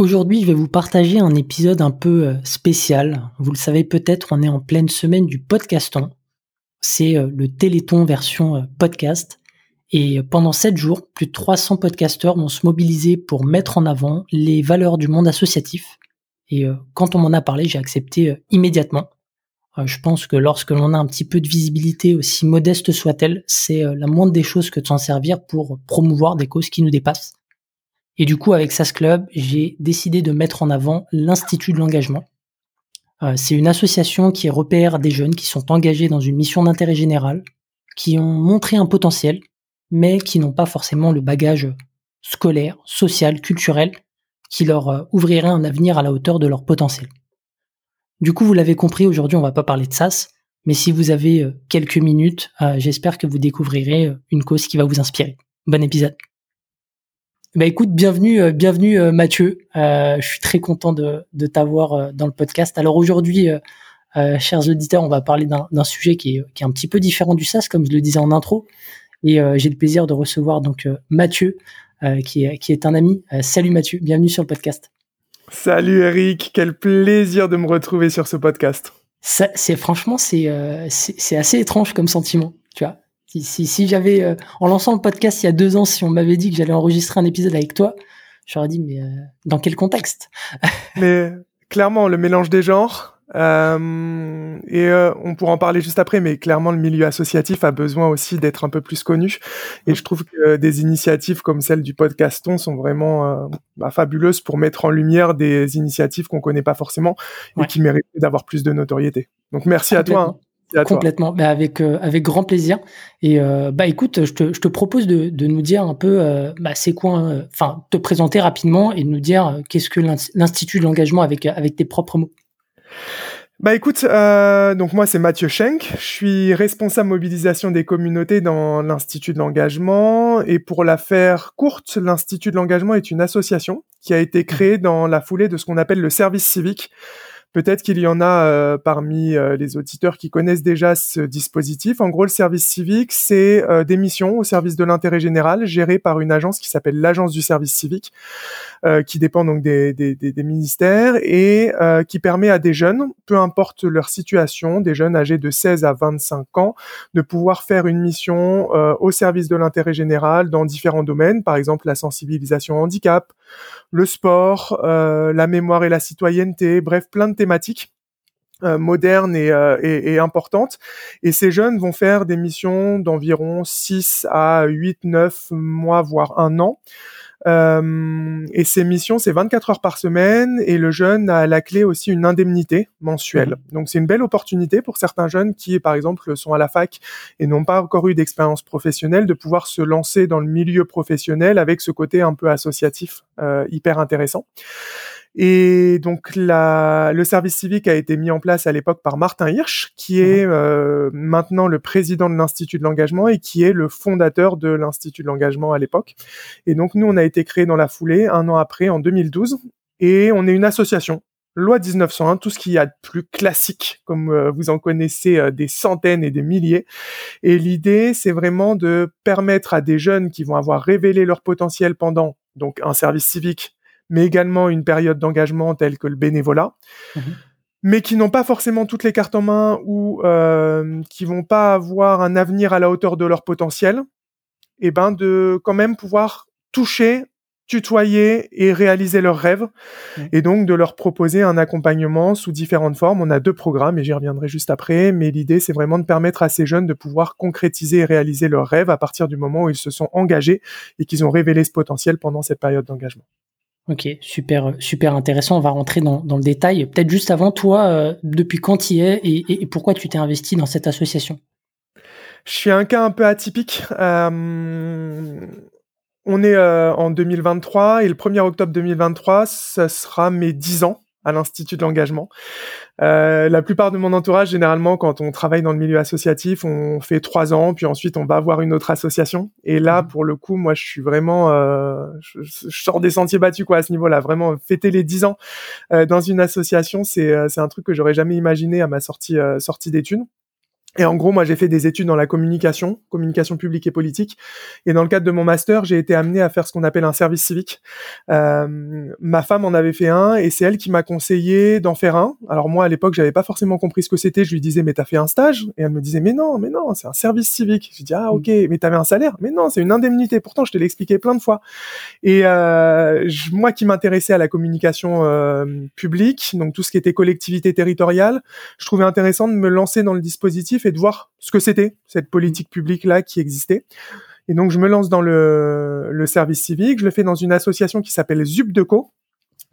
Aujourd'hui, je vais vous partager un épisode un peu euh, spécial. Vous le savez peut-être, on est en pleine semaine du podcaston. C'est euh, le Téléthon version euh, podcast. Et pendant 7 jours, plus de 300 podcasteurs vont se mobiliser pour mettre en avant les valeurs du monde associatif. Et quand on m'en a parlé, j'ai accepté immédiatement. Je pense que lorsque l'on a un petit peu de visibilité, aussi modeste soit-elle, c'est la moindre des choses que de s'en servir pour promouvoir des causes qui nous dépassent. Et du coup, avec SAS Club, j'ai décidé de mettre en avant l'Institut de l'engagement. Euh, c'est une association qui repère des jeunes qui sont engagés dans une mission d'intérêt général, qui ont montré un potentiel, mais qui n'ont pas forcément le bagage scolaire, social, culturel, qui leur euh, ouvrirait un avenir à la hauteur de leur potentiel. Du coup, vous l'avez compris, aujourd'hui, on va pas parler de SAS, mais si vous avez euh, quelques minutes, j'espère que vous découvrirez une cause qui va vous inspirer. Bon épisode. Bah écoute, bienvenue, euh, bienvenue euh, Mathieu. Euh, je suis très content de, de t'avoir dans le podcast. Alors aujourd'hui, chers auditeurs, on va parler d'un sujet qui est, qui est un petit peu différent du SAS, comme je le disais en intro. Et j'ai le plaisir de recevoir donc Mathieu, qui, est, qui est un ami. salut Mathieu, bienvenue sur le podcast. Salut Eric, quel plaisir de me retrouver sur ce podcast. C'est franchement c'est c'est assez étrange comme sentiment, tu vois. Si, si, si j'avais, euh, en lançant le podcast il y a deux ans, si on m'avait dit que j'allais enregistrer un épisode avec toi, j'aurais dit, mais euh, dans quel contexte? Mais clairement, le mélange des genres, euh, et euh, on pourra en parler juste après, mais clairement, le milieu associatif a besoin aussi d'être un peu plus connu. Et je trouve que des initiatives comme celle du podcaston sont vraiment bah, fabuleuses pour mettre en lumière des initiatives qu'on connaît pas forcément et qui méritent d'avoir plus de notoriété. Donc merci à toi. Hein. Complètement, bah avec euh, avec grand plaisir. Et euh, bah écoute, je te, je te propose de, de nous dire un peu, euh, bah c'est quoi, enfin te présenter rapidement et nous dire qu'est-ce que l'institut de l'engagement avec avec tes propres mots. Bah écoute, euh, donc moi c'est Mathieu Schenk, je suis responsable mobilisation des communautés dans l'Institut de l'engagement. Et pour la faire courte, l'Institut de l'engagement est une association qui a été créée dans la foulée de ce qu'on appelle le service civique, Peut-être qu'il y en a euh, parmi euh, les auditeurs qui connaissent déjà ce dispositif. En gros, le service civique, c'est euh, des missions au service de l'intérêt général gérées par une agence qui s'appelle l'agence du service civique, qui dépend donc des, des, des ministères et qui permet à des jeunes, peu importe leur situation, des jeunes âgés de 16 à 25 ans, de pouvoir faire une mission au service de l'intérêt général dans différents domaines, par exemple la sensibilisation au handicap, le sport, la mémoire et la citoyenneté, bref, plein de thématiques euh, modernes et, euh, et, et, importantes. Et ces jeunes vont faire des missions d'environ 6 à 8, 9 mois, voire un an. Euh, et ces missions, c'est 24 heures par semaine et le jeune a à la clé aussi une indemnité mensuelle. Mmh. Donc c'est une belle opportunité pour certains jeunes qui, par exemple, sont à la fac et n'ont pas encore eu d'expérience professionnelle de pouvoir se lancer dans le milieu professionnel avec ce côté un peu associatif euh, hyper intéressant. Et donc la, le service civique a été mis en place à l'époque par Martin Hirsch, qui est mhm. euh, maintenant le président de l'Institut de l'engagement et qui est le fondateur de l'Institut de l'engagement à l'époque. Et donc nous, on a été créé dans la foulée un an après, en 2012, et on est une association. Loi 1901, tout ce qu'il y a de plus classique, comme euh, vous en connaissez euh, des centaines et des milliers. Et l'idée, c'est vraiment de permettre à des jeunes qui vont avoir révélé leur potentiel pendant donc un service civique mais également une période d'engagement telle que le bénévolat, mhm. mais qui n'ont pas forcément toutes les cartes en main ou euh, qui vont pas avoir un avenir à la hauteur de leur potentiel, et eh ben de quand même pouvoir toucher, tutoyer et réaliser leurs rêves, et donc de leur proposer un accompagnement sous différentes formes. On a deux programmes et j'y reviendrai juste après, mais l'idée c'est vraiment de permettre à ces jeunes de pouvoir concrétiser et réaliser leurs rêves à partir du moment où ils se sont engagés et qu'ils ont révélé ce potentiel pendant cette période d'engagement. Ok, super, super intéressant. On va rentrer dans, le détail. Peut-être juste avant, toi, euh, depuis quand tu y es et, et, pourquoi tu t'es investi dans cette association? Je suis un cas un peu atypique. Euh, on est euh, en 2023 et le 1er octobre 2023, ce sera mes 10 ans à l'Institut de l'engagement. Euh, la plupart de mon entourage, généralement, quand on travaille dans le milieu associatif, on fait trois ans, puis ensuite on va avoir une autre association. Et là, mmh. pour le coup, moi, je suis vraiment, euh, je, je, sors des sentiers battus quoi à ce niveau-là. Vraiment, fêter les dix ans euh, dans une association, c'est euh, c'est un truc que j'aurais jamais imaginé à ma sortie euh, sortie d'études. Et en gros, moi, j'ai fait des études dans la communication, communication publique et politique. Et dans le cadre de mon master, j'ai été amené à faire ce qu'on appelle un service civique. Euh, ma femme en avait fait un, et c'est elle qui m'a conseillé d'en faire un. Alors moi, à l'époque, j'avais pas forcément compris ce que c'était. Je lui disais, mais t'as fait un stage? Et elle me disait, mais non, mais non, c'est un service civique. Je dis, ah ok, mais t'avais un salaire? Mais non, c'est une indemnité. Pourtant, je te l'ai expliqué plein de fois. Et euh, moi, qui m'intéressais à la communication euh, publique, donc tout ce qui était collectivité territoriale, je trouvais intéressant de me lancer dans le dispositif et de voir ce que c'était, cette politique publique-là qui existait. Et donc, je me lance dans le, service civique. Je le fais dans une association qui s'appelle ZUPDECO,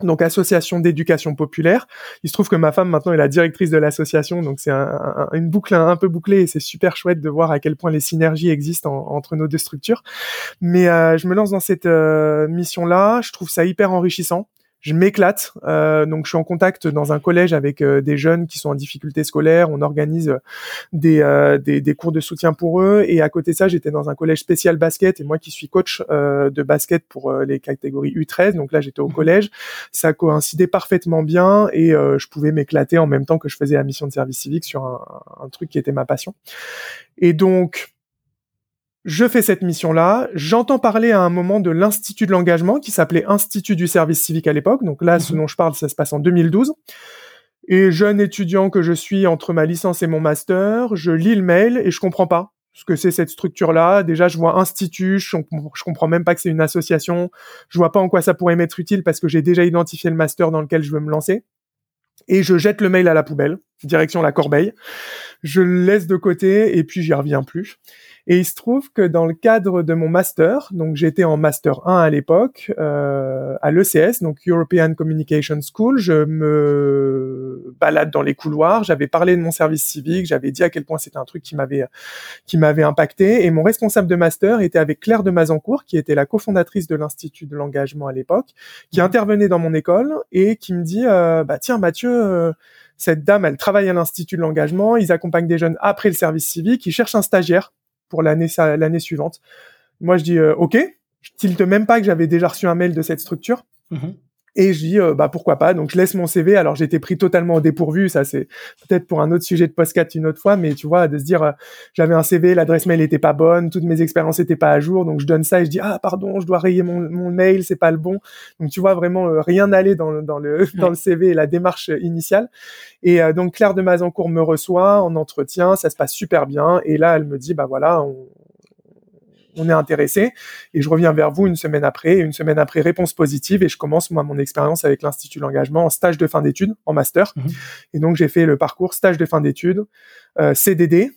donc association d'éducation populaire. Il se trouve que ma femme maintenant est la directrice de l'association, donc c'est un, une boucle un, peu bouclée et c'est super chouette de voir à quel point les synergies existent entre nos deux structures. Mais euh, je me lance dans cette euh, mission-là, je trouve ça hyper enrichissant je m'éclate. Euh, donc, je suis en contact dans un collège avec euh, des jeunes qui sont en difficulté scolaire. On organise euh, des, des, des, cours de soutien pour eux. Et à côté de ça, j'étais dans un collège spécial basket. Et moi, qui suis coach de basket pour les catégories U13, donc là, j'étais au mhm. collège. Ça coïncidait parfaitement bien et je pouvais m'éclater en même temps que je faisais la mission de service civique sur un, un truc qui était ma passion. Et donc, je fais cette mission-là. J'entends parler à un moment de l'Institut de l'engagement qui s'appelait Institut du service civique à l'époque. Donc là, ce mhm. dont je parle, ça se passe en 2012. Et jeune étudiant que je suis entre ma licence et mon master, je lis le mail et je comprends pas ce que c'est cette structure-là. Déjà, je vois institut, je, je comprends même pas que c'est une association. Je vois pas en quoi ça pourrait m'être utile parce que j'ai déjà identifié le master dans lequel je veux me lancer. Et je jette le mail à la poubelle, direction la corbeille. Je le laisse de côté et puis j'y reviens plus. Et il se trouve que dans le cadre de mon master, donc j'étais en master 1 à l'époque, euh, à l'ECS, donc European Communication School, je me balade dans les couloirs, j'avais parlé de mon service civique, j'avais dit à quel point c'était un truc qui m'avait qui m'avait impacté, et mon responsable de master était avec Claire de Mazancourt, qui était la cofondatrice de l'Institut de l'engagement à l'époque, qui intervenait dans mon école et qui me dit, euh, bah tiens Mathieu, euh, cette dame, elle travaille à l'Institut de l'engagement, ils accompagnent des jeunes après le service civique, ils cherchent un stagiaire pour l'année suivante. Moi, je dis euh, OK. Je tilte même pas que j'avais déjà reçu un mail de cette structure. Mm-hmm. Et je dis, euh, bah pourquoi pas. Donc je laisse mon CV. Alors j'étais pris totalement au dépourvu. Ça c'est peut-être pour un autre sujet de podcast une autre fois, mais tu vois, de se dire, euh, j'avais un CV, l'adresse mail était pas bonne, toutes mes expériences étaient pas à jour. Donc je donne ça et je dis, ah pardon, je dois rayer mon, mon mail, c'est pas le bon. Donc tu vois vraiment rien n'allait dans, dans le dans le CV et la démarche initiale. Et donc Claire de Mazancourt me reçoit en entretien, ça se passe super bien. Et là elle me dit, bah voilà, on, on est intéressé et je reviens vers vous une semaine après, une semaine après réponse positive et je commence moi mon expérience avec l'Institut de l'engagement en stage de fin d'études, en master. Mhm. Et donc j'ai fait le parcours stage de fin d'études, euh, CDD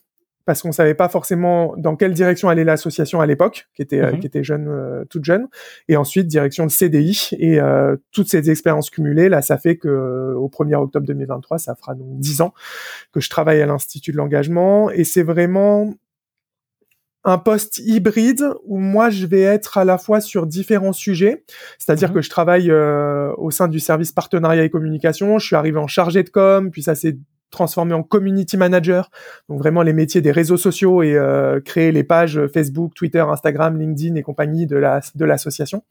parce qu'on savait pas forcément dans quelle direction allait l'association à l'époque, qui était euh, mhm. qui était jeune, euh, toute jeune, et ensuite direction le CDI et toutes ces expériences cumulées là, ça fait que au 1er octobre 2023, ça fera donc 10 ans que je travaille à l'Institut de l'engagement et c'est vraiment un poste hybride où moi je vais être à la fois sur différents sujets, c'est-à-dire mhm. que je travaille euh, au sein du service partenariat et communication, je suis arrivé en chargé de com, puis ça s'est transformé en community manager, donc vraiment les métiers des réseaux sociaux et euh, créer les pages Facebook, Twitter, Instagram, LinkedIn et compagnie de la de l'association,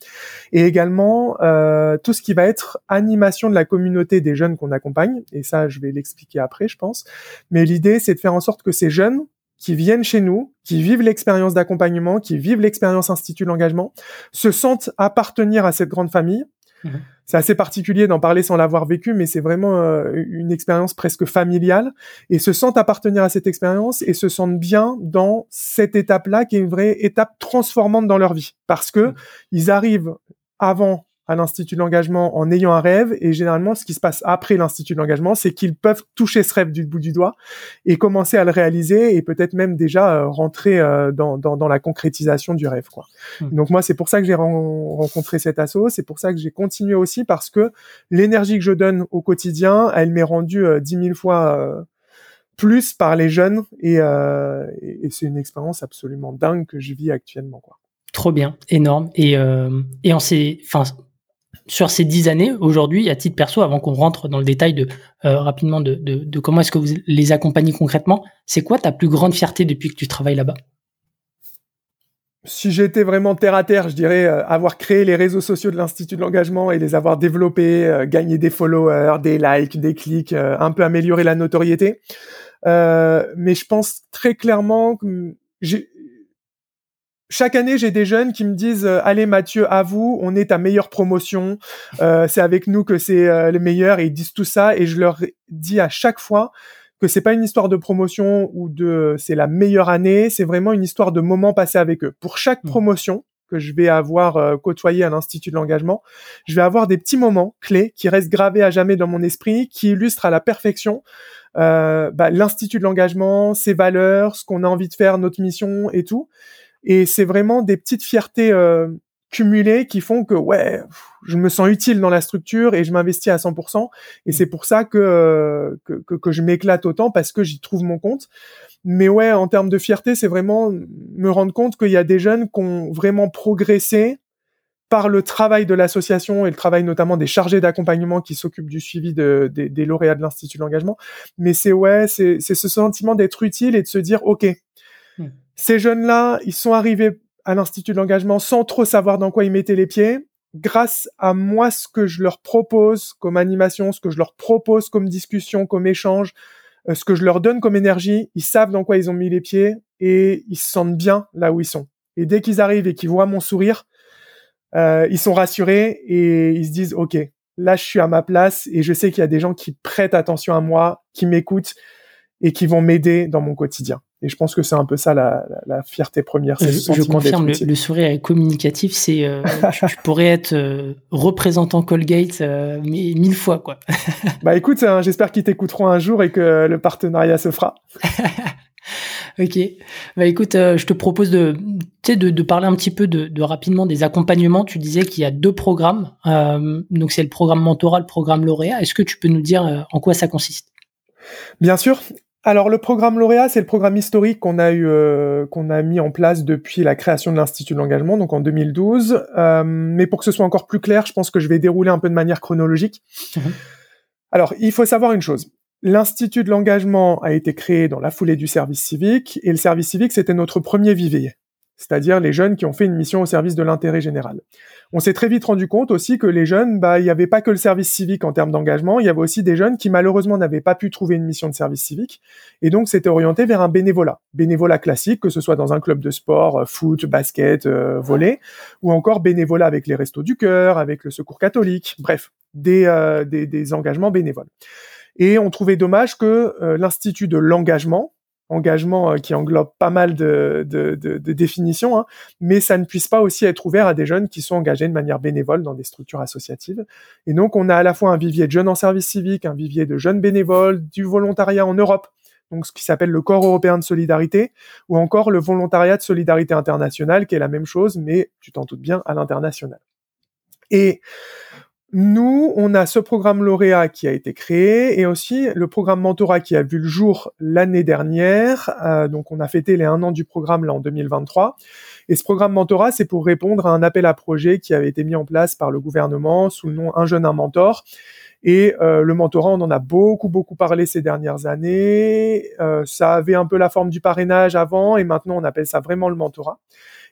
et également euh, tout ce qui va être animation de la communauté des jeunes qu'on accompagne, et ça je vais l'expliquer après je pense, mais l'idée c'est de faire en sorte que ces jeunes qui viennent chez nous, qui vivent l'expérience d'accompagnement, qui vivent l'expérience Institut de l'engagement, se sentent appartenir à cette grande famille. Mhm. C'est assez particulier d'en parler sans l'avoir vécu, mais c'est vraiment euh, une expérience presque familiale et se sentent appartenir à cette expérience et se sentent bien dans cette étape-là qui est une vraie étape transformante dans leur vie parce que mhm. ils arrivent avant à l'Institut de l'engagement en ayant un rêve. Et généralement, ce qui se passe après l'Institut de l'engagement, c'est qu'ils peuvent toucher ce rêve du bout du doigt et commencer à le réaliser et peut-être même déjà euh, rentrer euh, dans, dans, dans, la concrétisation du rêve. Quoi. Hmm. Donc moi, c'est pour ça que j'ai rencontré cet asso. C'est pour ça que j'ai continué aussi parce que l'énergie que je donne au quotidien, elle m'est rendue euh, dix mille fois plus par les jeunes et, et c'est une expérience absolument dingue que je vis actuellement. Quoi. Trop bien, énorme. Et, et on s'est, enfin, sur ces dix années, aujourd'hui, à titre perso, avant qu'on rentre dans le détail de euh, rapidement de, de, comment est-ce que vous les accompagnez concrètement, c'est quoi ta plus grande fierté depuis que tu travailles là-bas? Si j'étais vraiment terre à terre, je dirais euh, avoir créé les réseaux sociaux de l'Institut de l'engagement et les avoir développés, euh, gagner des followers, des likes, des clics, euh, un peu améliorer la notoriété. mais je pense très clairement que chaque année, j'ai des jeunes qui me disent "Allez, Mathieu, à vous, on est ta meilleure promotion. c'est avec nous que c'est le meilleur." Et ils disent tout ça, et je leur dis à chaque fois que c'est pas une histoire de promotion ou de c'est la meilleure année, c'est vraiment une histoire de moments passés avec eux. Pour chaque mmh. promotion que je vais avoir euh, côtoyé à l'Institut de l'engagement, je vais avoir des petits moments clés qui restent gravés à jamais dans mon esprit, qui illustrent à la perfection euh, bah, l'Institut de l'engagement, ses valeurs, ce qu'on a envie de faire, notre mission et tout. Et c'est vraiment des petites fiertés euh, cumulés qui font que ouais, je me sens utile dans la structure et je m'investis à 100%. Et c'est pour ça que, que, que, je m'éclate autant parce que j'y trouve mon compte. Mais ouais, en termes de fierté, c'est vraiment me rendre compte qu'il y a des jeunes qui ont vraiment progressé par le travail de l'association et le travail notamment des chargés d'accompagnement qui s'occupent du suivi de, des lauréats de l'Institut de l'engagement. Mais c'est ouais, c'est ce sentiment d'être utile et de se dire, OK. Ces jeunes-là, ils sont arrivés à l'Institut de l'engagement sans trop savoir dans quoi ils mettaient les pieds. Grâce à moi, ce que je leur propose comme animation, ce que je leur propose comme discussion, comme échange, euh, ce que je leur donne comme énergie, ils savent dans quoi ils ont mis les pieds et ils se sentent bien là où ils sont. Et dès qu'ils arrivent et qu'ils voient mon sourire, euh, ils sont rassurés et ils se disent OK, là je suis à ma place et je sais qu'il y a des gens qui prêtent attention à moi, qui m'écoutent et qui vont m'aider dans mon quotidien. Et je pense que c'est un peu ça la, la, fierté première. Je, je, confirme, le, sourire est communicatif. C'est, euh, je, pourrais être euh, représentant Colgate euh, mais mille fois quoi. bah écoute, hein, j'espère qu'ils t'écouteront un jour et que le partenariat se fera. ok. Bah écoute, je te propose de, de, de parler un petit peu de, de, rapidement des accompagnements. Tu disais qu'il y a deux programmes. donc c'est le programme mentorat, le programme lauréat. Est-ce que tu peux nous dire en quoi ça consiste? Bien sûr. Alors le programme lauréat, c'est le programme historique qu'on a eu, euh, qu'on a mis en place depuis la création de l'Institut de l'engagement, donc en 2012. Euh, mais pour que ce soit encore plus clair, je pense que je vais dérouler un peu de manière chronologique. Mhm. Alors il faut savoir une chose. L'Institut de l'engagement a été créé dans la foulée du service civique, et le service civique, c'était notre premier vivier c'est-à-dire les jeunes qui ont fait une mission au service de l'intérêt général. On s'est très vite rendu compte aussi que les jeunes, bah, il n'y avait pas que le service civique en termes d'engagement, il y avait aussi des jeunes qui malheureusement n'avaient pas pu trouver une mission de service civique, et donc c'était orienté vers un bénévolat, bénévolat classique, que ce soit dans un club de sport, euh, foot, basket, euh, volley, ou encore bénévolat avec les restos du cœur, avec le secours catholique, bref, des, euh, des, des engagements bénévoles. Et on trouvait dommage que l'Institut de l'engagement, engagement euh, qui englobe pas mal de, de, de, de définitions, hein, mais ça ne puisse pas aussi être ouvert à des jeunes qui sont engagés de manière bénévole dans des structures associatives. Et donc, on a à la fois un vivier de jeunes en service civique, un vivier de jeunes bénévoles, du volontariat en Europe, donc ce qui s'appelle le Corps européen de solidarité, ou encore le volontariat de solidarité internationale, qui est la même chose, mais tu t'en doutes bien, à l'international. Et nous, on a ce programme lauréat qui a été créé et aussi le programme mentorat qui a vu le jour l'année dernière. Euh, donc, on a fêté les un an du programme là en 2023. Et ce programme mentorat, c'est pour répondre à un appel à projet qui avait été mis en place par le gouvernement sous le nom Un jeune, un mentor. Et euh, le mentorat, on en a beaucoup, beaucoup parlé ces dernières années. Euh, ça avait un peu la forme du parrainage avant et maintenant on appelle ça vraiment le mentorat.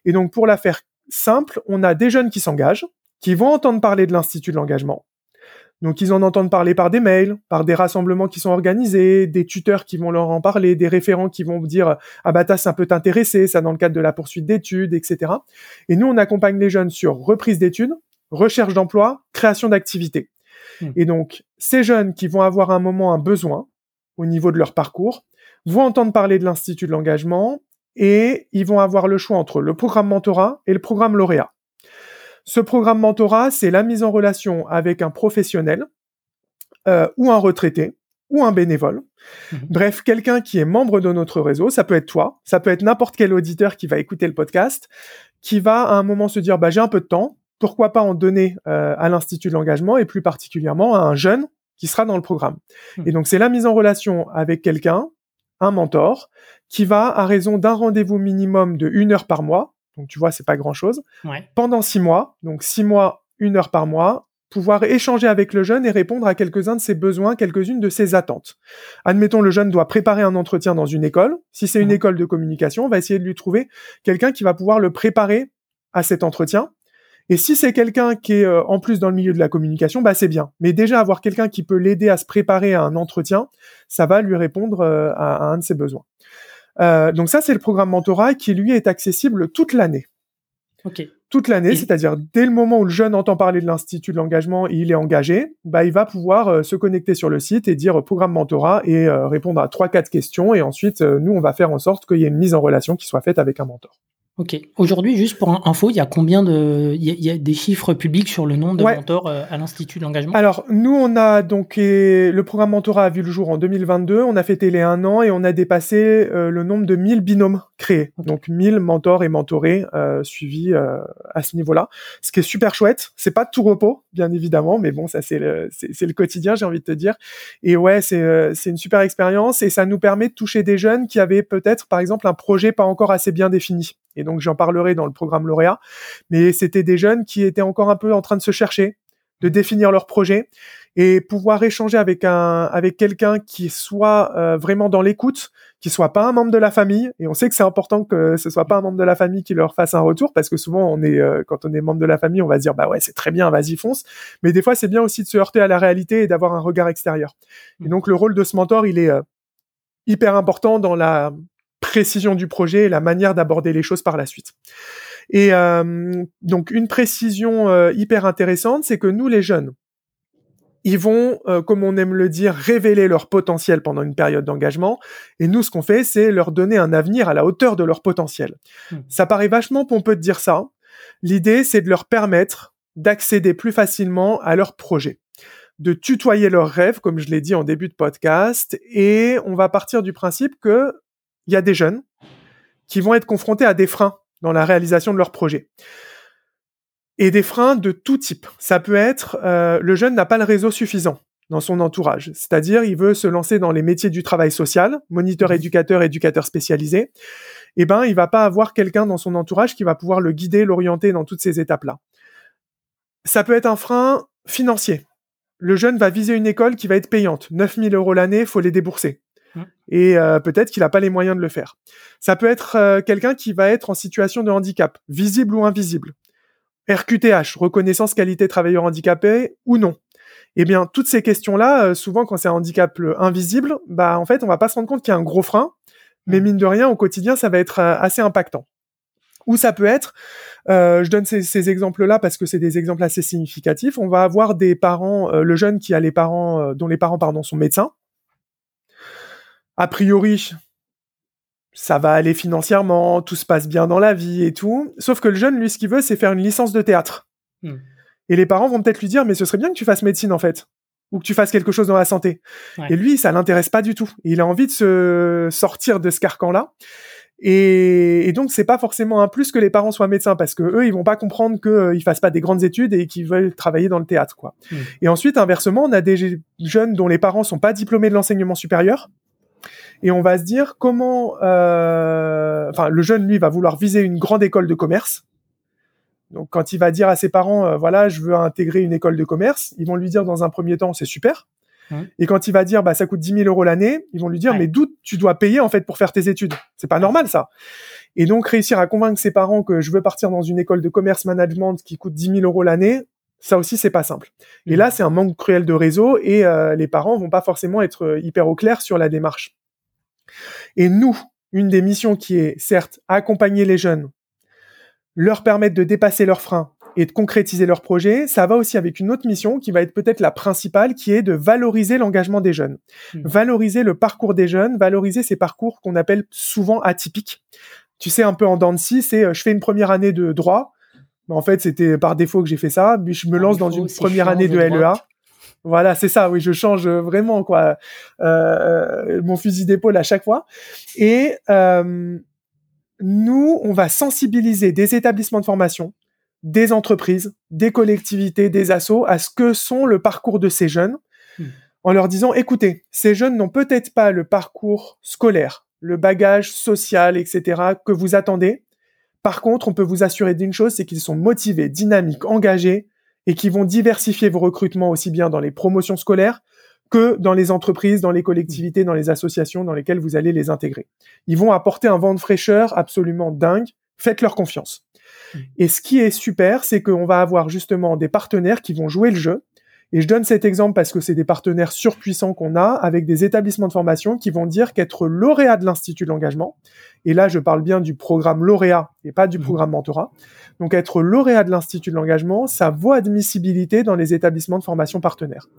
Et donc, pour la faire simple, on a des jeunes qui s'engagent qui vont entendre parler de l'Institut de l'engagement. Donc ils en entendent parler par des mails, par des rassemblements qui sont organisés, des tuteurs qui vont leur en parler, des référents qui vont dire ah bah ça peut t'intéresser, ça dans le cadre de la poursuite d'études, etc. Et nous on accompagne les jeunes sur reprise d'études, recherche d'emploi, création d'activités. Hmm. Et donc ces jeunes qui vont avoir un moment un besoin au niveau de leur parcours vont entendre parler de l'Institut de l'engagement et ils vont avoir le choix entre le programme mentorat et le programme lauréat. Ce programme mentorat, c'est la mise en relation avec un professionnel euh, ou un retraité ou un bénévole. Mhm. Bref, quelqu'un qui est membre de notre réseau, ça peut être toi, ça peut être n'importe quel auditeur qui va écouter le podcast, qui va à un moment se dire, bah, j'ai un peu de temps, pourquoi pas en donner euh, à l'Institut de l'engagement et plus particulièrement à un jeune qui sera dans le programme. Mhm. Et donc, c'est la mise en relation avec quelqu'un, un mentor, qui va, à raison d'un rendez-vous minimum de une heure par mois, donc tu vois, c'est pas grand chose. Pendant six mois, donc six mois, une heure par mois, pouvoir échanger avec le jeune et répondre à quelques-uns de ses besoins, quelques-unes de ses attentes. Admettons, le jeune doit préparer un entretien dans une école. Si c'est une école de communication, on va essayer de lui trouver quelqu'un qui va pouvoir le préparer à cet entretien. Et si c'est quelqu'un qui est euh, en plus dans le milieu de la communication, bah c'est bien. Mais déjà avoir quelqu'un qui peut l'aider à se préparer à un entretien, ça va lui répondre euh, à, un de ses besoins. Euh, donc ça, c'est le programme mentorat qui lui est accessible toute l'année. Toute l'année, c'est-à-dire dès le moment où le jeune entend parler de l'Institut de l'engagement et il est engagé, bah, il va pouvoir euh, se connecter sur le site et dire euh, programme mentorat et euh, répondre à trois, quatre questions. Et ensuite, nous, on va faire en sorte qu'il y ait une mise en relation qui soit faite avec un mentor. Ok. Aujourd'hui, juste pour info, il y a combien de, il y, a des chiffres publics sur le nombre de mentors euh, à l'Institut de l'engagement? Alors, nous, on a donc le programme mentorat a vu le jour en 2022. On a fêté les un an et on a dépassé euh, le nombre de 1000 binômes créés. Donc 1000 mentors et mentorés euh, suivis euh, à ce niveau-là. Ce qui est super chouette. C'est pas tout repos, bien évidemment, mais bon, ça c'est le, c'est le quotidien, j'ai envie de te dire. Et ouais, c'est c'est une super expérience et ça nous permet de toucher des jeunes qui avaient peut-être, par exemple, un projet pas encore assez bien défini et donc j'en parlerai dans le programme lauréat. Mais c'était des jeunes qui étaient encore un peu en train de se chercher, de définir leur projet et pouvoir échanger avec un avec quelqu'un qui soit euh, vraiment dans l'écoute, qui soit pas un membre de la famille. Et on sait que c'est important que ce soit pas un membre de la famille qui leur fasse un retour parce que souvent on est euh, quand on est membre de la famille, on va se dire bah ouais c'est très bien, vas-y fonce. Mais des fois c'est bien aussi de se heurter à la réalité et d'avoir un regard extérieur. Et donc le rôle de ce mentor il est euh, hyper important dans la précision du projet et la manière d'aborder les choses par la suite. Et euh, donc une précision euh, hyper intéressante, c'est que nous les jeunes, ils vont, euh, comme on aime le dire, révéler leur potentiel pendant une période d'engagement. Et nous, ce qu'on fait, c'est leur donner un avenir à la hauteur de leur potentiel. Hmm. Ça paraît vachement pompeux de dire ça. L'idée, c'est de leur permettre d'accéder plus facilement à leur projet de tutoyer leurs rêves, comme je l'ai dit en début de podcast, et on va partir du principe que il y a des jeunes qui vont être confrontés à des freins dans la réalisation de leur projet. Et des freins de tout type. Ça peut être euh, le jeune n'a pas le réseau suffisant dans son entourage, c'est-à-dire il veut se lancer dans les métiers du travail social, moniteur, éducateur, éducateur spécialisé. Eh ben, il va pas avoir quelqu'un dans son entourage qui va pouvoir le guider, l'orienter dans toutes ces étapes-là. Ça peut être un frein financier. Le jeune va viser une école qui va être payante. 9000 euros l'année, faut les débourser. Mmh. Et euh, peut-être qu'il n'a pas les moyens de le faire. Ça peut être euh, quelqu'un qui va être en situation de handicap, visible ou invisible. RQTH, reconnaissance qualité travailleur handicapé ou non. Eh bien, toutes ces questions-là, euh, souvent quand c'est un handicap invisible, bah en fait, on va pas se rendre compte qu'il y a un gros frein, mais mmh. mine de rien, au quotidien, ça va être assez impactant. Ou ça peut être, je donne ces, ces exemples-là parce que c'est des exemples assez significatifs. On va avoir des parents, le jeune qui a les parents, dont les parents pardon sont médecins, a priori, ça va aller financièrement, tout se passe bien dans la vie et tout. Sauf que le jeune, lui, ce qu'il veut, c'est faire une licence de théâtre. Hmm. Et les parents vont peut-être lui dire, mais ce serait bien que tu fasses médecine, en fait. Ou que tu fasses quelque chose dans la santé. Et lui, ça l'intéresse pas du tout. Il a envie de se sortir de ce carcan-là. Et, et, donc c'est pas forcément un plus que les parents soient médecins parce que eux ils vont pas comprendre qu'ils euh, fassent pas des grandes études et qu'ils veulent travailler dans le théâtre quoi. Hmm. Et ensuite inversement on a des jeunes dont les parents sont pas diplômés de l'enseignement supérieur et on va se dire comment, euh, enfin, le jeune lui va vouloir viser une grande école de commerce. Donc, quand il va dire à ses parents, euh, voilà, je veux intégrer une école de commerce, ils vont lui dire dans un premier temps, c'est super. Et quand il va dire, bah, ça coûte 10 000 euros l'année, ils vont lui dire, mais d'où tu dois payer en fait pour faire tes études? C'est pas normal ça. Et donc réussir à convaincre ses parents que je veux partir dans une école de commerce management qui coûte 10 000 euros l'année, ça aussi c'est pas simple. Et là c'est un manque cruel de réseau et euh, les parents vont pas forcément être hyper au clair sur la démarche. Et nous, une des missions qui est certes accompagner les jeunes, leur permettre de dépasser leurs freins et de concrétiser leurs projets, ça va aussi avec une autre mission qui va être peut-être la principale, qui est de valoriser l'engagement des jeunes, mmh. valoriser le parcours des jeunes, valoriser ces parcours qu'on appelle souvent atypiques. Tu sais, un peu en dents de scie, c'est euh, je fais une première année de droit, mais en fait c'était par défaut que j'ai fait ça, puis je me lance dans une première année de LEA. Voilà, c'est ça. Oui, je change vraiment quoi euh, euh, mon fusil d'épaule à chaque fois. Et euh, nous, on va sensibiliser des établissements de formation, des entreprises, des collectivités, des assos à ce que sont le parcours de ces jeunes, hmm. en leur disant écoutez, ces jeunes n'ont peut-être pas le parcours scolaire, le bagage social, etc. que vous attendez. Par contre, on peut vous assurer d'une chose, c'est qu'ils sont motivés, dynamiques, engagés et qui vont diversifier vos recrutements aussi bien dans les promotions scolaires que dans les entreprises, dans les collectivités, dans les associations dans lesquelles vous allez les intégrer. Ils vont apporter un vent de fraîcheur absolument dingue. Faites-leur confiance. Mmh. Et ce qui est super, c'est qu'on va avoir justement des partenaires qui vont jouer le jeu, et je donne cet exemple parce que c'est des partenaires surpuissants qu'on a avec des établissements de formation qui vont dire qu'être lauréat de l'Institut de l'engagement, et là je parle bien du programme lauréat et pas du mmh. programme mentorat, donc être lauréat de l'Institut de l'engagement, ça vaut admissibilité dans les établissements de formation partenaires.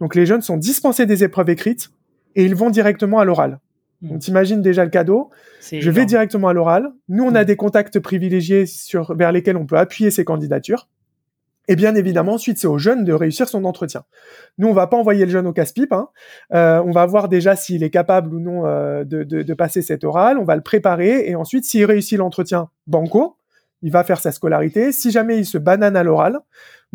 Donc les jeunes sont dispensés des épreuves écrites et ils vont directement à l'oral. Mmh. Donc t'imagines déjà le cadeau. Je vais directement à l'oral. Nous, on a mmh. des contacts privilégiés sur, vers lesquels on peut appuyer ces candidatures. Et bien évidemment, ensuite, c'est au jeune de réussir son entretien. Nous, on va pas envoyer le jeune au casse-pipe. Hein. Euh, on va voir déjà s'il est capable ou non euh, de, de, de, passer cet oral. On va le préparer et ensuite, s'il réussit l'entretien, banco, il va faire sa scolarité. Si jamais il se banane à l'oral,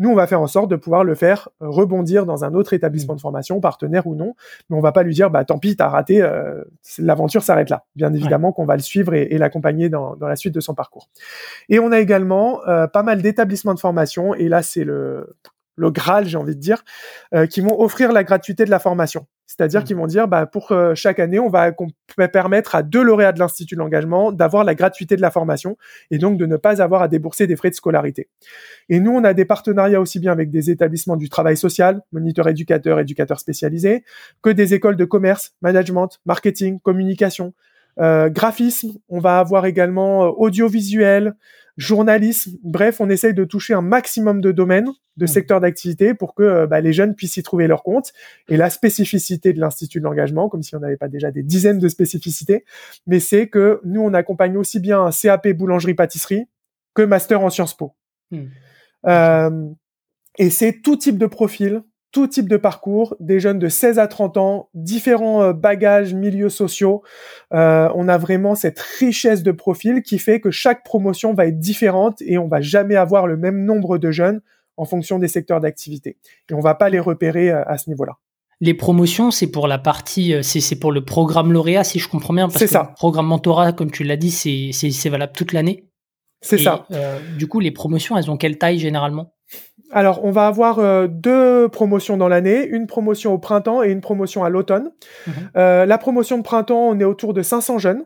nous, on va faire en sorte de pouvoir le faire rebondir dans un autre établissement de formation, partenaire ou non. Mais on va pas lui dire, bah tant pis, t'as raté, euh, l'aventure s'arrête là. Bien évidemment qu'on va le suivre et, l'accompagner dans, la suite de son parcours. Et on a également euh, pas mal d'établissements de formation. Et là, c'est le le Graal, j'ai envie de dire, euh, qui vont offrir la gratuité de la formation. C'est-à-dire mmh. qu'ils vont dire, bah, pour euh, chaque année, on va permettre à deux lauréats de l'Institut de l'engagement d'avoir la gratuité de la formation et donc de ne pas avoir à débourser des frais de scolarité. Et nous, on a des partenariats aussi bien avec des établissements du travail social, moniteurs éducateurs, éducateurs spécialisés, que des écoles de commerce, management, marketing, communication, graphisme. On va avoir également audiovisuel, journalisme. Bref, on essaye de toucher un maximum de domaines, de mmh. secteurs d'activité pour que euh, bah, les jeunes puissent y trouver leur compte. Et la spécificité de l'Institut de l'engagement, comme si on n'avait pas déjà des dizaines de spécificités, mais c'est que nous, on accompagne aussi bien un CAP boulangerie-pâtisserie que master en Sciences Po. Mmh. Euh, et c'est tout type de profil, tout type de parcours, des jeunes de 16 à 30 ans, différents euh, bagages, milieux sociaux. Euh, on a vraiment cette richesse de profils qui fait que chaque promotion va être différente et on va jamais avoir le même nombre de jeunes en fonction des secteurs d'activité. Et on va pas les repérer euh, à ce niveau-là. Les promotions, c'est pour la partie, c'est pour le programme lauréat, si je comprends bien. C'est ça. Le programme mentorat, comme tu l'as dit, c'est valable toute l'année. C'est ça. du coup, les promotions, elles ont quelle taille généralement? Alors, on va avoir euh, deux promotions dans l'année, une promotion au printemps et une promotion à l'automne. Mhm. Euh, la promotion de printemps, on est autour de 500 jeunes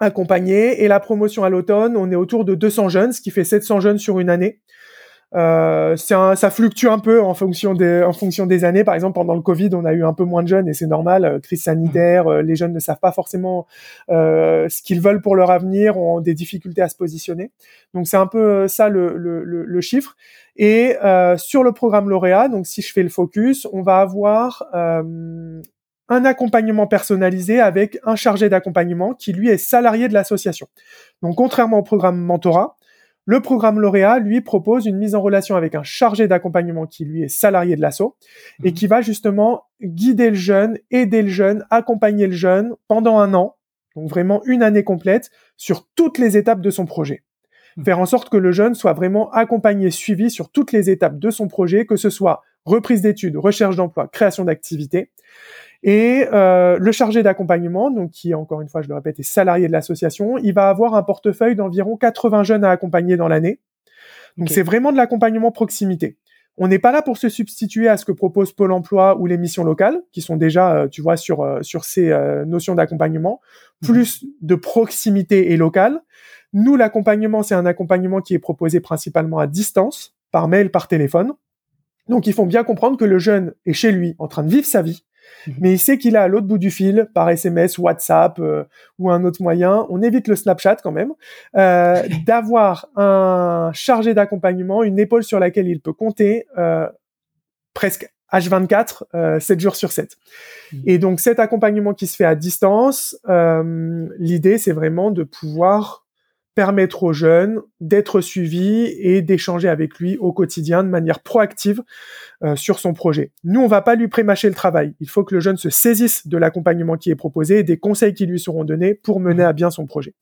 accompagnés, et la promotion à l'automne, on est autour de 200 jeunes, ce qui fait 700 jeunes sur une année. Euh, un, ça fluctue un peu en fonction des en fonction des années. Par exemple, pendant le Covid, on a eu un peu moins de jeunes et c'est normal. Euh, crise sanitaire, euh, les jeunes ne savent pas forcément euh, ce qu'ils veulent pour leur avenir, ont des difficultés à se positionner. Donc c'est un peu ça le, le, le, chiffre. Et sur le programme lauréat, donc si je fais le focus, on va avoir un accompagnement personnalisé avec un chargé d'accompagnement qui lui est salarié de l'association. Donc contrairement au programme mentorat, le programme lauréat, lui, propose une mise en relation avec un chargé d'accompagnement qui, lui, est salarié de l'assaut et mhm. qui va justement guider le jeune, aider le jeune, accompagner le jeune pendant un an, donc vraiment une année complète, sur toutes les étapes de son projet. Mhm. Faire en sorte que le jeune soit vraiment accompagné, suivi sur toutes les étapes de son projet, que ce soit reprise d'études, recherche d'emploi, création d'activité. Et euh, le chargé d'accompagnement, donc qui encore une fois, je le répète, est salarié de l'association, il va avoir un portefeuille d'environ 80 jeunes à accompagner dans l'année. Donc c'est vraiment de l'accompagnement proximité. On n'est pas là pour se substituer à ce que propose Pôle Emploi ou les missions locales, qui sont déjà, euh, tu vois, sur euh, sur ces notions d'accompagnement, mhm. plus de proximité et locale. Nous, l'accompagnement, c'est un accompagnement qui est proposé principalement à distance, par mail, par téléphone. Donc, ils font bien comprendre que le jeune est chez lui, en train de vivre sa vie, Mhm. mais il sait qu'il est à l'autre bout du fil par SMS, WhatsApp euh, ou un autre moyen. On évite le Snapchat quand même. Euh, d'avoir un chargé d'accompagnement, une épaule sur laquelle il peut compter euh, presque H24, euh, 7 jours sur 7. Mhm. Et donc cet accompagnement qui se fait à distance, euh, l'idée c'est vraiment de pouvoir permettre aux jeunes d'être suivis et d'échanger avec lui au quotidien de manière proactive euh, sur son projet. Nous, on va pas lui prémâcher le travail. Il faut que le jeune se saisisse de l'accompagnement qui est proposé et des conseils qui lui seront donnés pour mener à bien son projet.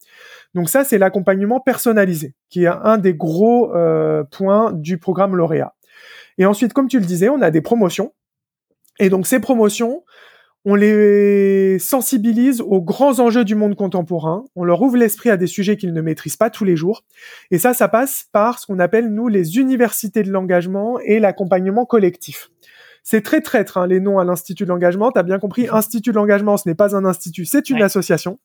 Donc ça, c'est l'accompagnement personnalisé, qui est un des gros euh, points du programme lauréat. Et ensuite, comme tu le disais, on a des promotions. Et donc ces promotions, on les sensibilise aux grands enjeux du monde contemporain, on leur ouvre l'esprit à des sujets qu'ils ne maîtrisent pas tous les jours, et ça, ça passe par ce qu'on appelle, nous, les universités de l'engagement et l'accompagnement collectif. C'est très traître, hein, les noms à l'Institut de l'engagement. Tu as bien compris, Institut de l'engagement, ce n'est pas un institut, c'est une association.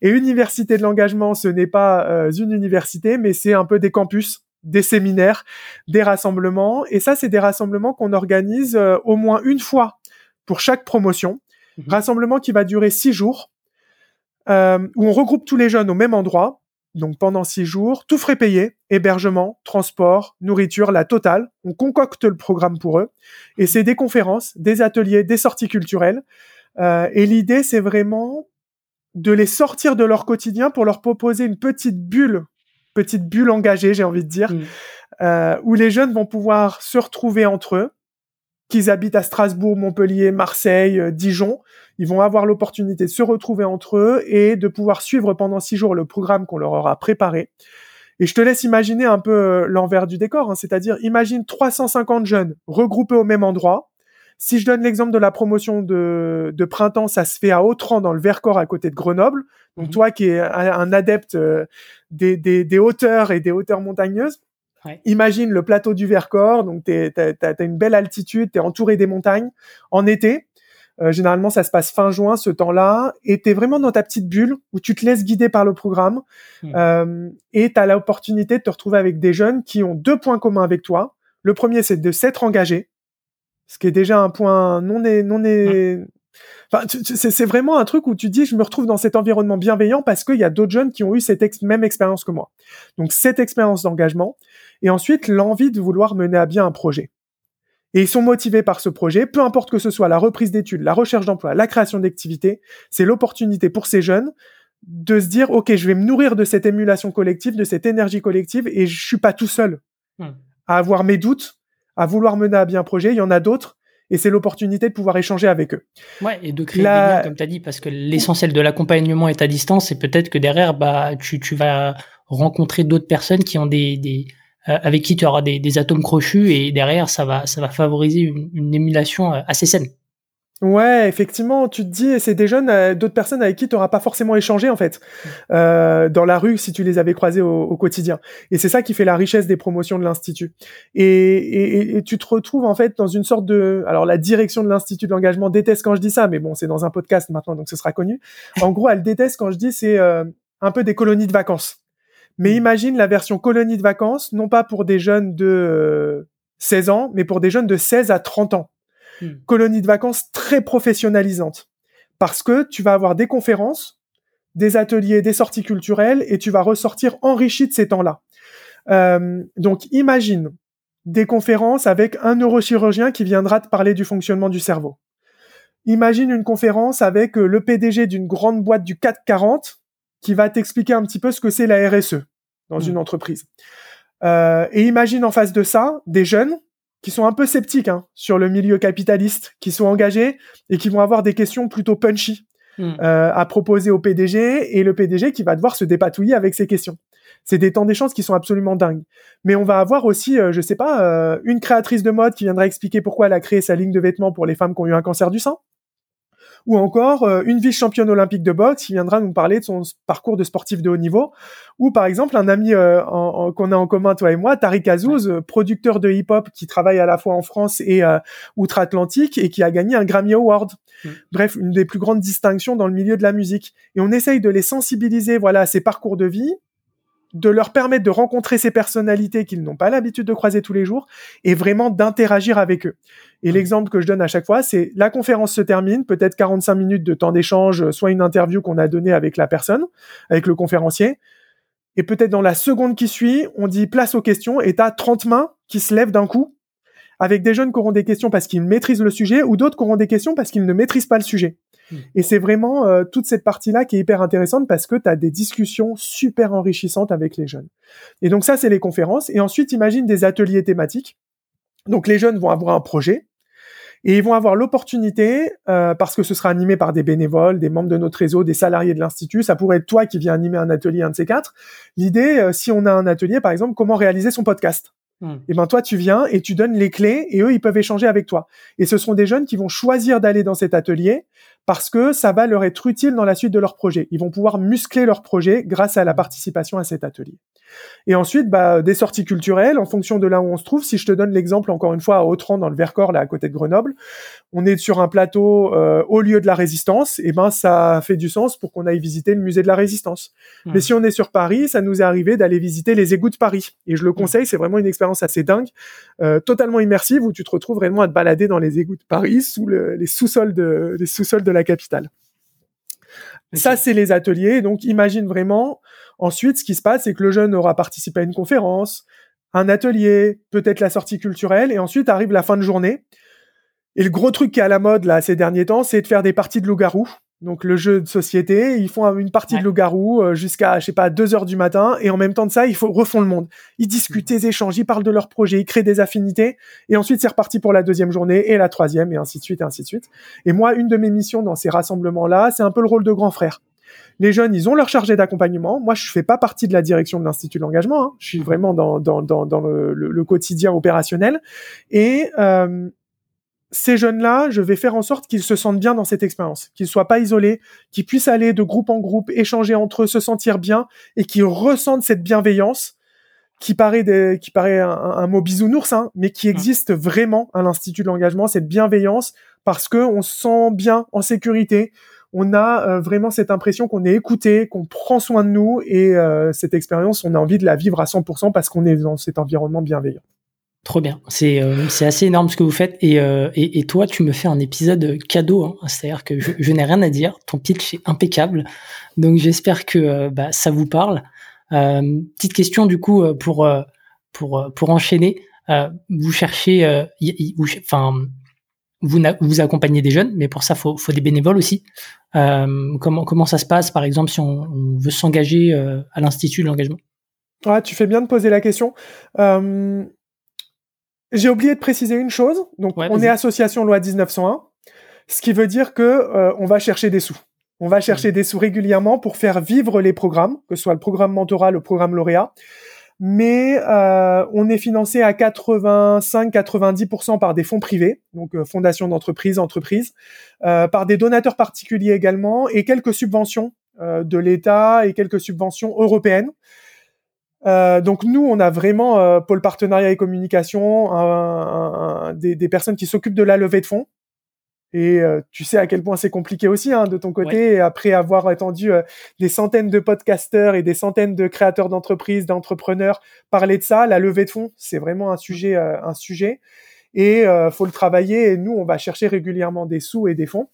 Et Université de l'engagement, ce n'est pas euh, une université, mais c'est un peu des campus, des séminaires, des rassemblements. Et ça, c'est des rassemblements qu'on organise euh, au moins une fois pour chaque promotion. Mhm. Rassemblement qui va durer six jours, euh, où on regroupe tous les jeunes au même endroit donc pendant six jours, tout frais payé, hébergement, transport, nourriture, la totale. On concocte le programme pour eux. Et c'est des conférences, des ateliers, des sorties culturelles. Euh, et l'idée, c'est vraiment de les sortir de leur quotidien pour leur proposer une petite bulle, petite bulle engagée, j'ai envie de dire, mmh. euh, où les jeunes vont pouvoir se retrouver entre eux, qu'ils habitent à Strasbourg, Montpellier, Marseille, euh, Dijon, ils vont avoir l'opportunité de se retrouver entre eux et de pouvoir suivre pendant six jours le programme qu'on leur aura préparé. Et je te laisse imaginer un peu euh, l'envers du décor, hein. c'est-à-dire imagine 350 jeunes regroupés au même endroit. Si je donne l'exemple de la promotion de, de, printemps, ça se fait à Autran dans le Vercors à côté de Grenoble. Donc mhm. toi qui es un, adepte euh, des, des, des, hauteurs et des hauteurs montagneuses, imagine le plateau du Vercors, donc tu as, une belle altitude, tu es entouré des montagnes en été. Euh, généralement, ça se passe fin juin, ce temps-là, et tu es vraiment dans ta petite bulle où tu te laisses guider par le programme, hmm. euh, et tu as l'opportunité de te retrouver avec des jeunes qui ont deux points communs avec toi. Le premier, c'est de s'être engagé, ce qui est déjà un point non non hmm. Enfin, c'est vraiment un truc où tu dis, je me retrouve dans cet environnement bienveillant parce qu'il y a d'autres jeunes qui ont eu cette même expérience que moi. Donc cette expérience d'engagement, et ensuite l'envie de vouloir mener à bien un projet. Et ils sont motivés par ce projet, peu importe que ce soit la reprise d'études, la recherche d'emploi, la création d'activités, c'est l'opportunité pour ces jeunes de se dire, OK, je vais me nourrir de cette émulation collective, de cette énergie collective, et je suis pas tout seul hmm. à avoir mes doutes, à vouloir mener à bien un projet. Il y en a d'autres, et c'est l'opportunité de pouvoir échanger avec eux. Ouais, et de créer des liens, comme tu as dit, parce que l'essentiel de l'accompagnement est à distance, et peut-être que derrière, bah, tu, tu vas rencontrer d'autres personnes qui ont des, des euh, avec qui tu auras des, des, atomes crochus et derrière ça va ça va favoriser une, une émulation euh, assez saine. Ouais, effectivement, tu te dis, c'est des jeunes, euh, d'autres personnes avec qui tu n'auras pas forcément échangé en fait euh, dans la rue si tu les avais croisés au, au quotidien. Et c'est ça qui fait la richesse des promotions de l'institut. Et, et, et, tu te retrouves en fait dans une sorte de, alors la direction de l'institut de l'engagement déteste quand je dis ça, mais bon, c'est dans un podcast maintenant, donc ce sera connu. En gros, elle déteste quand je dis c'est un peu des colonies de vacances. Mais mm. imagine la version colonie de vacances, non pas pour des jeunes de 16 euh, ans, mais pour des jeunes de 16 à 30 ans. Mm. Colonie de vacances très professionnalisante. Parce que tu vas avoir des conférences, des ateliers, des sorties culturelles, et tu vas ressortir enrichi de ces temps-là. Euh, donc imagine des conférences avec un neurochirurgien qui viendra te parler du fonctionnement du cerveau. Imagine une conférence avec euh, le PDG d'une grande boîte du 440 qui va t'expliquer un petit peu ce que c'est la RSE dans mm. une entreprise. Euh, et imagine en face de ça des jeunes qui sont un peu sceptiques hein, sur le milieu capitaliste, qui sont engagés et qui vont avoir des questions plutôt punchy mm. euh, à proposer au PDG et le PDG qui va devoir se dépatouiller avec ces questions. C'est des temps d'échange qui sont absolument dingues. Mais on va avoir aussi, euh, je sais pas, euh, une créatrice de mode qui viendra expliquer pourquoi elle a créé sa ligne de vêtements pour les femmes qui ont eu un cancer du sein ou encore euh, une vice-championne olympique de boxe qui viendra nous parler de son parcours de sportif de haut niveau, ou par exemple un ami euh, qu'on a en commun toi et moi, Tariq Azouz, euh, producteur de hip-hop qui travaille à la fois en France et outre-Atlantique et qui a gagné un Grammy Award. Bref, une des plus grandes distinctions dans le milieu de la musique. Et on essaye de les sensibiliser, voilà, à ces parcours de vie, de leur permettre de rencontrer ces personnalités qu'ils n'ont pas l'habitude de croiser tous les jours et vraiment d'interagir avec eux. Et l'exemple que je donne à chaque fois, c'est la conférence se termine, peut-être 45 minutes de temps d'échange, soit une interview qu'on a donnée avec la personne, avec le conférencier. Et peut-être dans la seconde qui suit, on dit place aux questions et t'as 30 mains qui se lèvent d'un coup avec des jeunes qui auront des questions parce qu'ils maîtrisent le sujet ou d'autres qui auront des questions parce qu'ils ne maîtrisent pas le sujet. Et c'est vraiment euh, toute cette partie-là qui est hyper intéressante parce que tu as des discussions super enrichissantes avec les jeunes. Et donc ça, c'est les conférences. Et ensuite, imagine des ateliers thématiques. Donc les jeunes vont avoir un projet et ils vont avoir l'opportunité, euh, parce que ce sera animé par des bénévoles, des membres de notre réseau, des salariés de l'institut. Ça pourrait être toi qui viens animer un atelier, un de ces quatre. L'idée, euh, si on a un atelier, par exemple, comment réaliser son podcast. Hmm. Et eh ben toi tu viens et tu donnes les clés et eux ils peuvent échanger avec toi. Et ce sont des jeunes qui vont choisir d'aller dans cet atelier parce que ça va leur être utile dans la suite de leur projet. Ils vont pouvoir muscler leur projet grâce à la participation à cet atelier. Et ensuite, bah, des sorties culturelles en fonction de là où on se trouve. Si je te donne l'exemple encore une fois à Autran dans le Vercors, là à côté de Grenoble, on est sur un plateau euh, au lieu de la Résistance. Et ben ça fait du sens pour qu'on aille visiter le musée de la Résistance. Mmh. Mais si on est sur Paris, ça nous est arrivé d'aller visiter les égouts de Paris. Et je le mmh. conseille, c'est vraiment une expérience assez dingue, euh, totalement immersive où tu te retrouves réellement à te balader dans les égouts de Paris sous les sous-sols de les sous-sols de la capitale. Ça, c'est les ateliers. Donc, imagine vraiment. Ensuite, ce qui se passe, c'est que le jeune aura participé à une conférence, un atelier, peut-être la sortie culturelle, et ensuite arrive la fin de journée. Et le gros truc qui est à la mode là ces derniers temps, c'est de faire des parties de loup-garou donc le jeu de société, ils font une partie de loup-garou euh, jusqu'à, je sais pas, 2 heures du matin, et en même temps de ça, ils refont le monde. Ils discutent, ils échangent, ils parlent de leurs projets, ils créent des affinités, et ensuite c'est reparti pour la deuxième journée, et la troisième, et ainsi de suite, et ainsi de suite. Et moi, une de mes missions dans ces rassemblements-là, c'est un peu le rôle de grand frère. Les jeunes, ils ont leur chargé d'accompagnement. Moi, je fais pas partie de la direction de l'Institut de l'engagement. Hein. Je suis vraiment dans, dans, dans, dans le, le, quotidien opérationnel. Et euh, ces jeunes-là, je vais faire en sorte qu'ils se sentent bien dans cette expérience, qu'ils soient pas isolés, qu'ils puissent aller de groupe en groupe, échanger entre eux, se sentir bien et qu'ils ressentent cette bienveillance qui paraît des, qui paraît un, mot bisounours, hein, mais qui mmh. existe vraiment à l'Institut de l'engagement, cette bienveillance parce que on se sent bien en sécurité. On a euh, vraiment cette impression qu'on est écouté, qu'on prend soin de nous et euh, cette expérience, on a envie de la vivre à 100% parce qu'on est dans cet environnement bienveillant. Trop bien. C'est euh, assez énorme ce que vous faites. Et, euh, et, et, toi, tu me fais un épisode cadeau. Hein. C'est-à-dire que je, je n'ai rien à dire. Ton pitch est impeccable. Donc j'espère que euh, bah, ça vous parle. Euh, petite question du coup pour pour pour enchaîner. vous cherchez, enfin vous, vous accompagnez des jeunes, mais pour ça faut faut des bénévoles aussi. comment comment ça se passe par exemple si on, veut s'engager à l'institut de l'engagement? Ouais, tu fais bien de poser la question. Euh, j'ai oublié de préciser une chose. Donc, on est association loi 1901, ce qui veut dire que euh, on va chercher des sous. On va chercher mmh. des sous régulièrement pour faire vivre les programmes, que ce soit le programme mentorat, le programme lauréat. Mais euh, on est financé à 85-90% par des fonds privés, donc euh, fondations d'entreprises, entreprises, euh, par des donateurs particuliers également, et quelques subventions euh, de l'État et quelques subventions européennes. Euh, donc nous, on a vraiment euh, pôle partenariat et communication, un, un, des, des, personnes qui s'occupent de la levée de fonds. Et euh, tu sais à quel point c'est compliqué aussi hein, de ton côté. après avoir entendu euh, des centaines de podcasteurs et des centaines de créateurs d'entreprises, d'entrepreneurs parler de ça, la levée de fonds, c'est vraiment un sujet, un sujet. Et faut le travailler. Et nous, on va chercher régulièrement des sous et des fonds.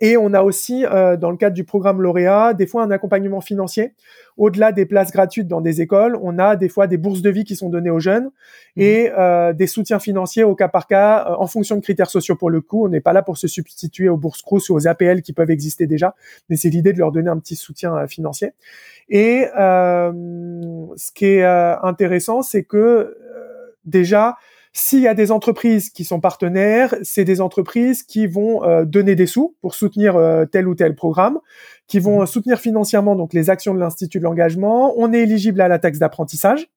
Et on a aussi, euh, dans le cadre du programme lauréat, des fois un accompagnement financier. Au-delà des places gratuites dans des écoles, on a des fois des bourses de vie qui sont données aux jeunes mmh. et euh, des soutiens financiers au cas par cas, euh, en fonction de critères sociaux pour le coup. On n'est pas là pour se substituer aux bourses Crous ou aux APL qui peuvent exister déjà, mais c'est l'idée de leur donner un petit soutien financier. Et ce qui est intéressant, c'est que déjà, s'il y a des entreprises qui sont partenaires, c'est des entreprises qui vont euh, donner des sous pour soutenir euh, tel ou tel programme, qui vont mmh. soutenir financièrement donc les actions de l'Institut de l'engagement. On est éligible à la taxe d'apprentissage.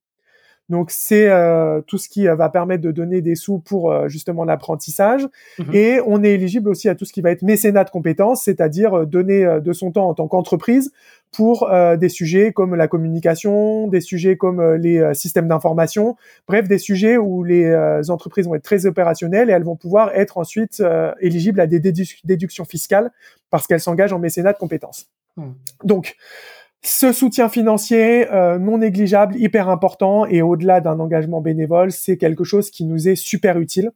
Donc c'est euh, tout ce qui euh, va permettre de donner des sous pour euh, justement l'apprentissage. Mhm. Et on est éligible aussi à tout ce qui va être mécénat de compétences, c'est-à-dire donner de son temps en tant qu'entreprise pour des sujets comme la communication, des sujets comme les systèmes d'information, bref, des sujets où les entreprises vont être très opérationnelles et elles vont pouvoir être ensuite éligibles à des déductions fiscales parce qu'elles s'engagent en mécénat de compétences. Hmm. Donc, ce soutien financier euh, non négligeable, hyper important et au-delà d'un engagement bénévole, c'est quelque chose qui nous est super utile.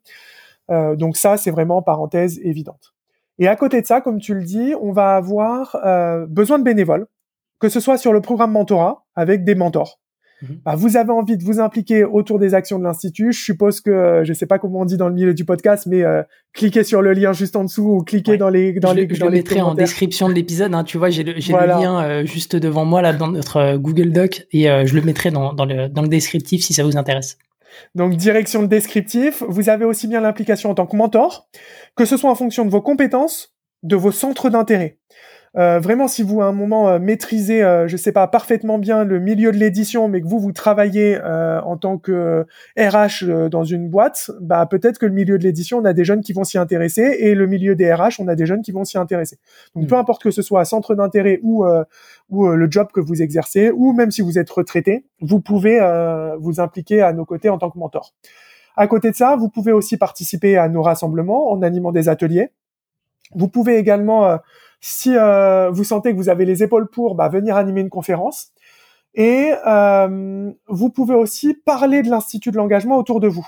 Euh, donc ça, c'est vraiment parenthèse évidente. Et à côté de ça, comme tu le dis, on va avoir euh, besoin de bénévoles, que ce soit sur le programme mentorat avec des mentors, Mhm. Bah, vous avez envie de vous impliquer autour des actions de l'institut. Je suppose que euh, je sais pas comment on dit dans le milieu du podcast, mais euh, cliquez sur le lien juste en dessous ou cliquez dans les dans je, les. Je le mettrai en description de l'épisode. Hein, tu vois, j'ai le, le lien euh, juste devant moi là dans notre Google Doc et je le mettrai dans, dans le dans le descriptif si ça vous intéresse. Donc direction de descriptif. Vous avez aussi bien l'implication en tant que mentor, que ce soit en fonction de vos compétences, de vos centres d'intérêt. Euh, vraiment, si vous à un moment euh, maîtrisez, euh, je sais pas parfaitement bien le milieu de l'édition, mais que vous vous travaillez euh, en tant que RH dans une boîte, bah peut-être que le milieu de l'édition, on a des jeunes qui vont s'y intéresser, et le milieu des RH, on a des jeunes qui vont s'y intéresser. Donc hmm. peu importe que ce soit centre d'intérêt ou ou le job que vous exercez, ou même si vous êtes retraité, vous pouvez vous impliquer à nos côtés en tant que mentor. À côté de ça, vous pouvez aussi participer à nos rassemblements en animant des ateliers. Vous pouvez également si euh, vous sentez que vous avez les épaules pour, bah, venir animer une conférence. Et euh, vous pouvez aussi parler de l'Institut de l'engagement autour de vous.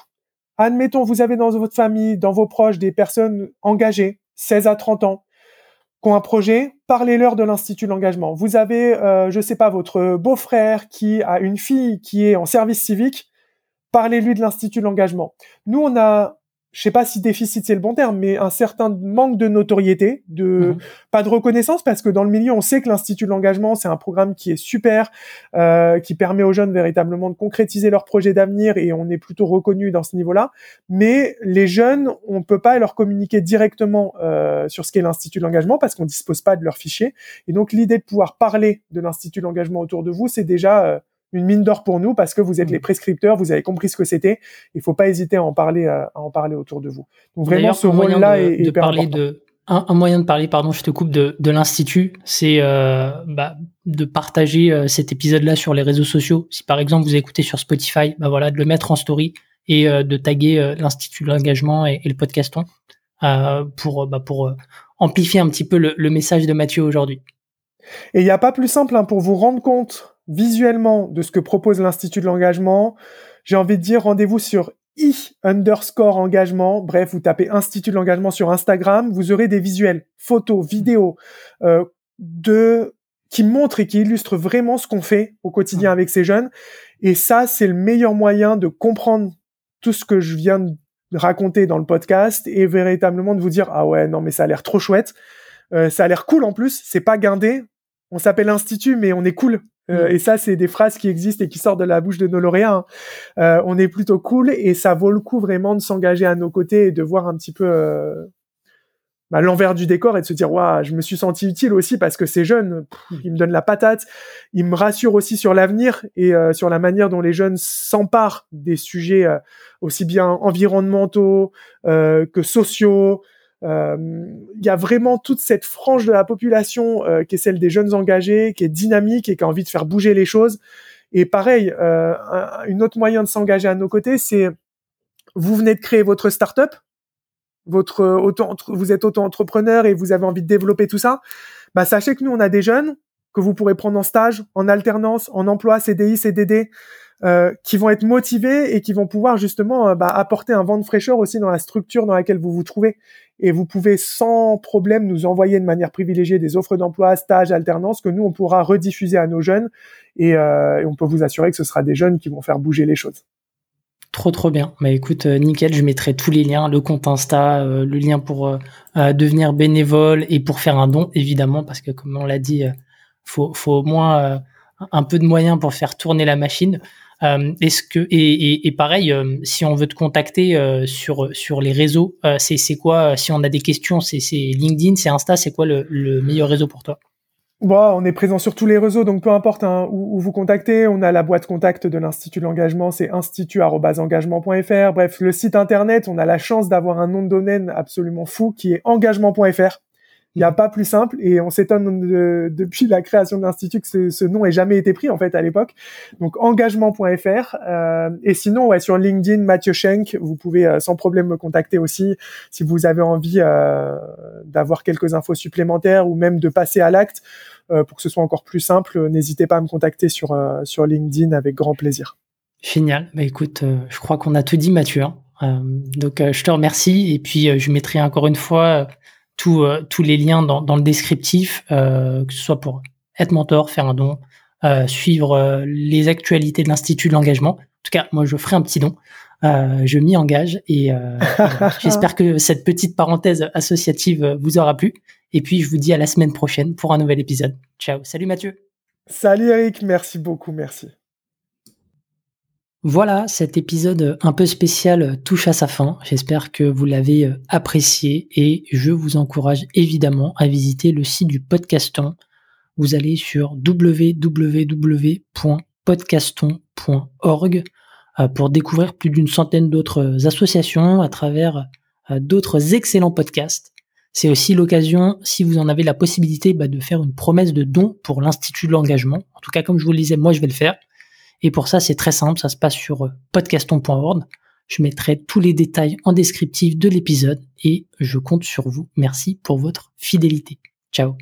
Admettons, vous avez dans votre famille, dans vos proches, des personnes engagées, 16 à 30 ans, qui ont un projet, parlez-leur de l'Institut de l'engagement. Vous avez, euh, je sais pas, votre beau-frère qui a une fille qui est en service civique, parlez-lui de l'Institut de l'engagement. Nous, on a je sais pas si déficit c'est le bon terme, mais un certain manque de notoriété, de mhm. pas de reconnaissance, parce que dans le milieu, on sait que l'Institut de l'engagement, c'est un programme qui est super, euh, qui permet aux jeunes véritablement de concrétiser leurs projets d'avenir, et on est plutôt reconnu dans ce niveau-là. Mais les jeunes, on peut pas leur communiquer directement euh, sur ce qu'est l'Institut de l'engagement, parce qu'on dispose pas de leurs fichiers. Et donc l'idée de pouvoir parler de l'Institut de l'engagement autour de vous, c'est déjà euh, une mine d'or pour nous parce que vous êtes mm. les prescripteurs, vous avez compris ce que c'était. Il faut pas hésiter à en parler, euh, à en parler autour de vous. Donc vraiment, ce rôle-là est, de parler de un, moyen de parler, pardon, je te coupe de, de l'institut, c'est euh, bah, de partager euh, cet épisode-là sur les réseaux sociaux. Si par exemple vous écoutez sur Spotify, bah voilà, de le mettre en story et de taguer l'institut de l'engagement et, le podcaston pour bah, pour amplifier un petit peu le, le message de Mathieu aujourd'hui. Et il n'y a pas plus simple hein, pour vous rendre compte visuellement de ce que propose l'Institut de l'engagement, j'ai envie de dire rendez-vous sur i underscore engagement. Bref, vous tapez Institut de l'engagement sur Instagram, vous aurez des visuels, photos, vidéos euh, de qui montrent et qui illustrent vraiment ce qu'on fait au quotidien avec ces jeunes. Et ça, c'est le meilleur moyen de comprendre tout ce que je viens de raconter dans le podcast et véritablement de vous dire ah ouais non mais ça a l'air trop chouette, euh, ça a l'air cool en plus, c'est pas guindé. On s'appelle institut mais on est cool. Euh, et ça, c'est des phrases qui existent et qui sortent de la bouche de nos lauréats. Hein. Euh, on est plutôt cool et ça vaut le coup vraiment de s'engager à nos côtés et de voir un petit peu euh, bah, l'envers du décor et de se dire waouh, je me suis senti utile aussi parce que ces jeunes, ils me donnent la patate, ils me rassurent aussi sur l'avenir et sur la manière dont les jeunes s'emparent des sujets aussi bien environnementaux que sociaux. Euh, il y a vraiment toute cette frange de la population euh, qui est celle des jeunes engagés, qui est dynamique et qui a envie de faire bouger les choses. Et pareil, euh, une autre moyen de s'engager à nos côtés, c'est vous venez de créer votre start-up, votre auto vous êtes auto-entrepreneur et vous avez envie de développer tout ça. Bah sachez que nous on a des jeunes que vous pourrez prendre en stage, en alternance, en emploi, CDI, CDD, euh, qui vont être motivés et qui vont pouvoir justement euh, bah, apporter un vent de fraîcheur aussi dans la structure dans laquelle vous vous trouvez. Et vous pouvez sans problème nous envoyer de manière privilégiée des offres d'emploi, stages, alternance que nous on pourra rediffuser à nos jeunes et, euh, et, on peut vous assurer que ce sera des jeunes qui vont faire bouger les choses. Trop trop bien. Bah écoute, euh, nickel, je mettrai tous les liens, le compte Insta, le lien pour devenir bénévole et pour faire un don évidemment parce que comme on l'a dit, faut faut au moins un peu de moyens pour faire tourner la machine. Euh, est-ce que et, et, pareil, euh, si on veut te contacter euh, sur sur les réseaux, c'est c'est quoi Si on a des questions, c'est c'est LinkedIn, c'est Insta, c'est quoi le, le meilleur réseau pour toi? Bon, on est présent sur tous les réseaux, donc peu importe hein, où, où, vous contactez. On a la boîte contact de l'Institut de l'engagement, c'est institut@engagement.fr. Bref, le site internet, on a la chance d'avoir un nom de domaine absolument fou qui est engagement.fr. Il n'y a pas plus simple et on s'étonne depuis la création de l'institut que ce, nom ait jamais été pris en fait à l'époque. Donc engagement.fr euh, et sinon ouais sur LinkedIn Mathieu Schenk, vous pouvez euh, sans problème me contacter aussi si vous avez envie euh, d'avoir quelques infos supplémentaires ou même de passer à l'acte pour que ce soit encore plus simple. N'hésitez pas à me contacter sur sur LinkedIn avec grand plaisir. Génial. Bah écoute, je crois qu'on a tout dit Mathieu. Hein. donc je te remercie et puis je mettrai encore une fois euh, tous les liens dans, dans le descriptif, euh, que ce soit pour être mentor, faire un don, euh, suivre les actualités de l'Institut de l'engagement. En tout cas, moi, je ferai un petit don. je m'y engage et j'espère que cette petite parenthèse associative vous aura plu. Et puis, je vous dis à la semaine prochaine pour un nouvel épisode. Ciao. Salut Mathieu. Salut Eric. Merci beaucoup. Merci. Voilà, cet épisode un peu spécial touche à sa fin. J'espère que vous l'avez apprécié et je vous encourage évidemment à visiter le site du podcaston. Vous allez sur www.podcaston.org euh, pour découvrir plus d'une centaine d'autres associations à travers euh, d'autres excellents podcasts. C'est aussi l'occasion, si vous en avez la possibilité, bah, de faire une promesse de don pour l'Institut de l'engagement. En tout cas, comme je vous le disais, moi je vais le faire. Et pour ça, c'est très simple, ça se passe sur euh, podcaston.org. Je mettrai tous les détails en descriptif de l'épisode et je compte sur vous. Merci pour votre fidélité. Ciao